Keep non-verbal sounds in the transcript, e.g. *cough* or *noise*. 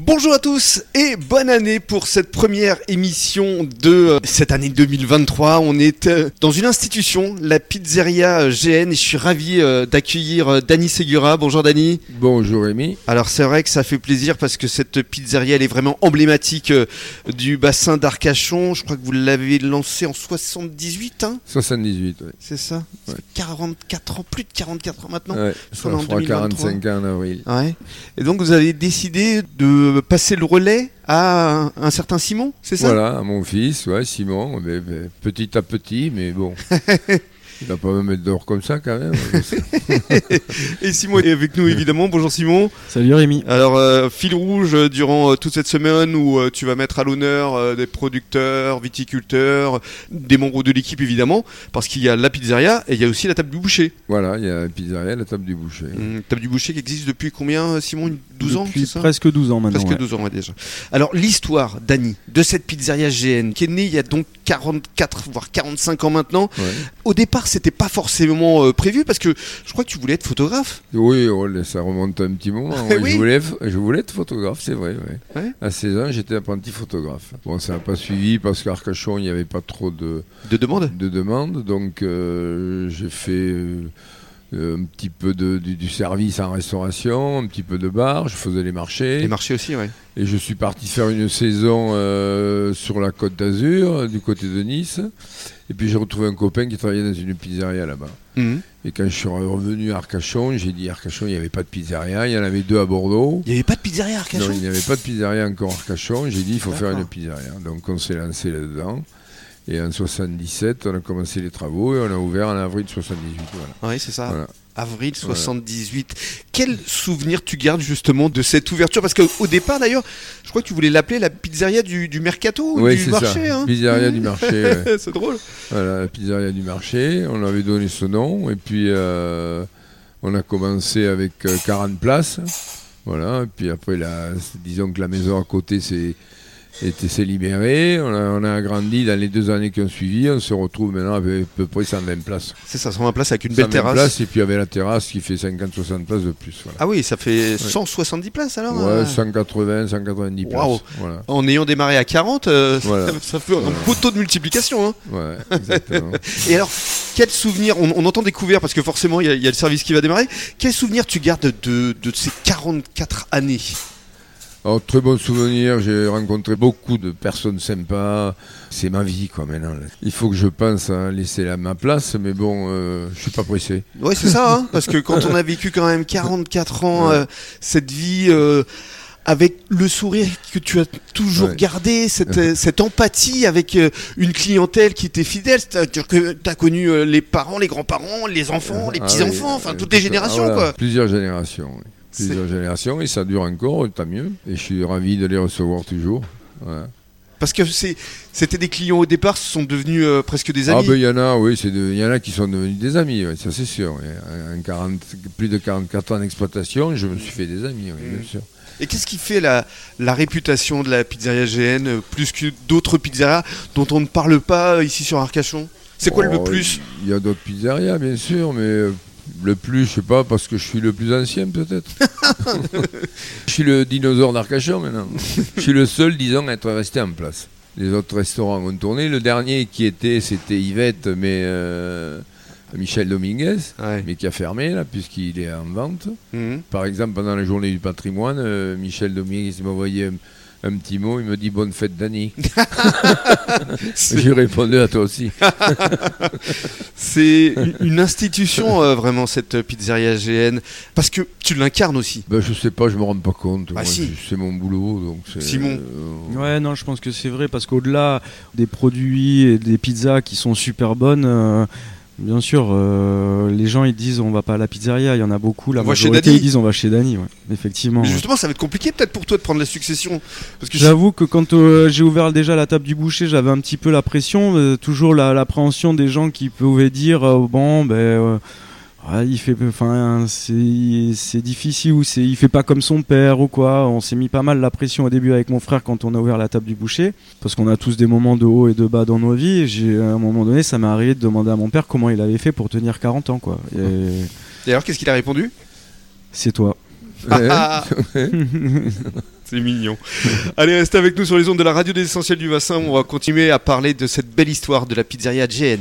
Bonjour à tous et bonne année pour cette première émission de euh, cette année 2023. On est euh, dans une institution, la pizzeria euh, GN et je suis ravi d'accueillir Dany Segura. Bonjour Dany. Bonjour Rémi. Alors c'est vrai que ça fait plaisir parce que cette pizzeria elle est vraiment emblématique du bassin d'Arcachon. Je crois que vous l'avez lancée en 78 hein? 78 oui. C'est ça, 44 ans, plus de 44 ans maintenant. Ouais, ça fera 45 ans en avril. Ouais. Et donc vous avez décidé de passer le relais à un, certain Simon, c'est ça? Voilà, à mon fils, ouais, Simon, mais, petit à petit, mais bon. *laughs* Il va pas me mettre dehors comme ça quand même. *laughs* et Simon est avec nous évidemment. Bonjour Simon. Salut Rémi. Alors euh, fil rouge euh, durant euh, toute cette semaine où tu vas mettre à l'honneur des producteurs, viticulteurs, des membres de l'équipe évidemment, parce qu'il y a la pizzeria et il y a aussi la table du boucher. Voilà, il y a la pizzeria, la table du boucher. Mmh, table du boucher qui existe depuis combien Simon? 12 ans Depuis presque 12 ans maintenant. Presque 12 ans déjà. Alors l'histoire, Dany, de cette pizzeria GN qui est née il y a donc 44 voire 45 ans maintenant. Au départ c'était pas forcément euh, prévu parce que je crois que tu voulais être photographe. Oui, ça remonte un petit moment. *laughs* je, voulais, je voulais être photographe, c'est vrai. À 16 ans, j'étais apprenti photographe. Bon, ça n'a pas suivi parce qu'à Arcachon, il n'y avait pas trop de, de demandes. De demandes donc euh, j'ai fait. Euh, un petit peu de, du, service en restauration, un petit peu de bar, je faisais les marchés. Les marchés aussi, oui. Et je suis parti faire une saison sur la côte d'Azur, du côté de Nice. Et puis j'ai retrouvé un copain qui travaillait dans une pizzeria là-bas. Mhm. Et quand je suis revenu à Arcachon, j'ai dit Arcachon, il n'y avait pas de pizzeria. Il y en avait deux à Bordeaux. Il n'y avait pas de pizzeria à Arcachon? Non, il n'y avait pas de pizzeria encore à Arcachon. J'ai dit il faut faire une pizzeria. Donc on s'est lancé là-dedans. Et en 77, on a commencé les travaux et on a ouvert en avril 78. Voilà. Oui, c'est ça. Voilà avril 78. Quel souvenir tu gardes justement de cette ouverture? Parce qu'au départ d'ailleurs, je crois que tu voulais l'appeler la pizzeria du, mercato oui, du marché. Hein pizzeria du marché. *laughs* c'est drôle. Voilà, la pizzeria du marché. On avait donné ce nom et puis euh, on a commencé avec 40 euh, places. Voilà, et puis après, disons que la maison à côté, c'est était s'est libéré, on a, agrandi dans les deux années qui ont suivi, on se retrouve maintenant avec à peu près 120 places. C'est ça, 120 places avec une belle terrasse. Places, et puis avec la terrasse qui fait 50-60 places de plus. Ah oui, ça fait 170 places alors Ouais, 180, 190 places. En ayant démarré à 40, euh, *laughs* ça, fait un poteau de multiplication. Hein. Ouais, exactement. *laughs* et alors, quel souvenir, on, entend découvrir parce que forcément il y, a le service qui va démarrer, quel souvenir tu gardes de, de ces 44 années? Alors, très bon souvenir, j'ai rencontré beaucoup de personnes sympas. C'est ma vie, quoi, maintenant. Il faut que je pense à laisser la, ma place, mais bon, euh, je suis pas pressé. Oui, c'est ça, hein, *laughs* parce que quand on a vécu quand même 44 ans, euh, cette vie. Euh, avec le sourire que tu as toujours gardé, cette, *laughs* cette, empathie avec une clientèle qui était fidèle, c'est-à-dire que tu as connu les parents, les grands-parents, les enfants, les ah petits-enfants, enfin toutes les générations. Ah, quoi. Plusieurs générations. Oui plusieurs générations et ça dure encore, tant mieux. Et je suis ravi de les recevoir toujours. Parce que c'était des clients au départ, ce sont devenus euh, presque des amis. Ah ben il y en a, oui, il y en a qui sont devenus des amis, ça c'est sûr. En 40, plus de 44 ans d'exploitation, je me suis fait des amis, bien mmh. sûr. Et qu'est-ce qui fait la, la, réputation de la pizzeria GN euh, plus que d'autres pizzerias dont on ne parle pas euh, ici sur Arcachon? C'est quoi le oh, plus? Il y a d'autres pizzerias, bien sûr, mais le plus, je sais pas, parce que je suis le plus ancien peut-être. *laughs* je suis le dinosaure d'Arcachon maintenant. je suis le seul, disons, à être resté en place. Les autres restaurants ont tourné. Le dernier qui était, c'était Yvette, mais euh, Michel Dominguez, mais qui a fermé là, puisqu'il est en vente. Mhm. Par exemple, pendant la journée du patrimoine, euh, Michel Dominguez m'a envoyé un petit mot, il me dit bonne fête d'Annie. *laughs* J'ai répondu à toi aussi. *laughs* c'est une institution euh, vraiment cette pizzeria GN parce que tu l'incarnes aussi. Ben, je sais pas, je me rends pas compte. Ah, c'est mon boulot donc. Simon. Euh, ouais non, je pense que c'est vrai parce qu'au-delà des produits et des pizzas qui sont super bonnes. Euh, Bien sûr, euh, les gens ils disent on va pas à la pizzeria, il y en a beaucoup. La on majorité ils disent on va chez Dany, ouais, effectivement. Mais justement, ça va être compliqué peut-être pour toi de prendre la succession. J'avoue que quand euh, j'ai ouvert déjà la table du boucher, j'avais un petit peu la pression, euh, toujours l'appréhension des gens qui pouvaient dire bon ben il fait, enfin, c'est difficile ou c'est, il fait pas comme son père ou quoi. On s'est mis pas mal la pression au début avec mon frère quand on a ouvert la table du boucher, parce qu'on a tous des moments de haut et de bas dans nos vies. Et à un moment donné, ça m'est arrivé de demander à mon père comment il avait fait pour tenir 40 ans, quoi. Et, d'ailleurs, qu'est-ce qu'il a répondu? C'est toi. *laughs* C'est mignon. Allez, restez avec nous sur les ondes de la radio des essentiels du bassin. On va continuer à parler de cette belle histoire de la pizzeria GN.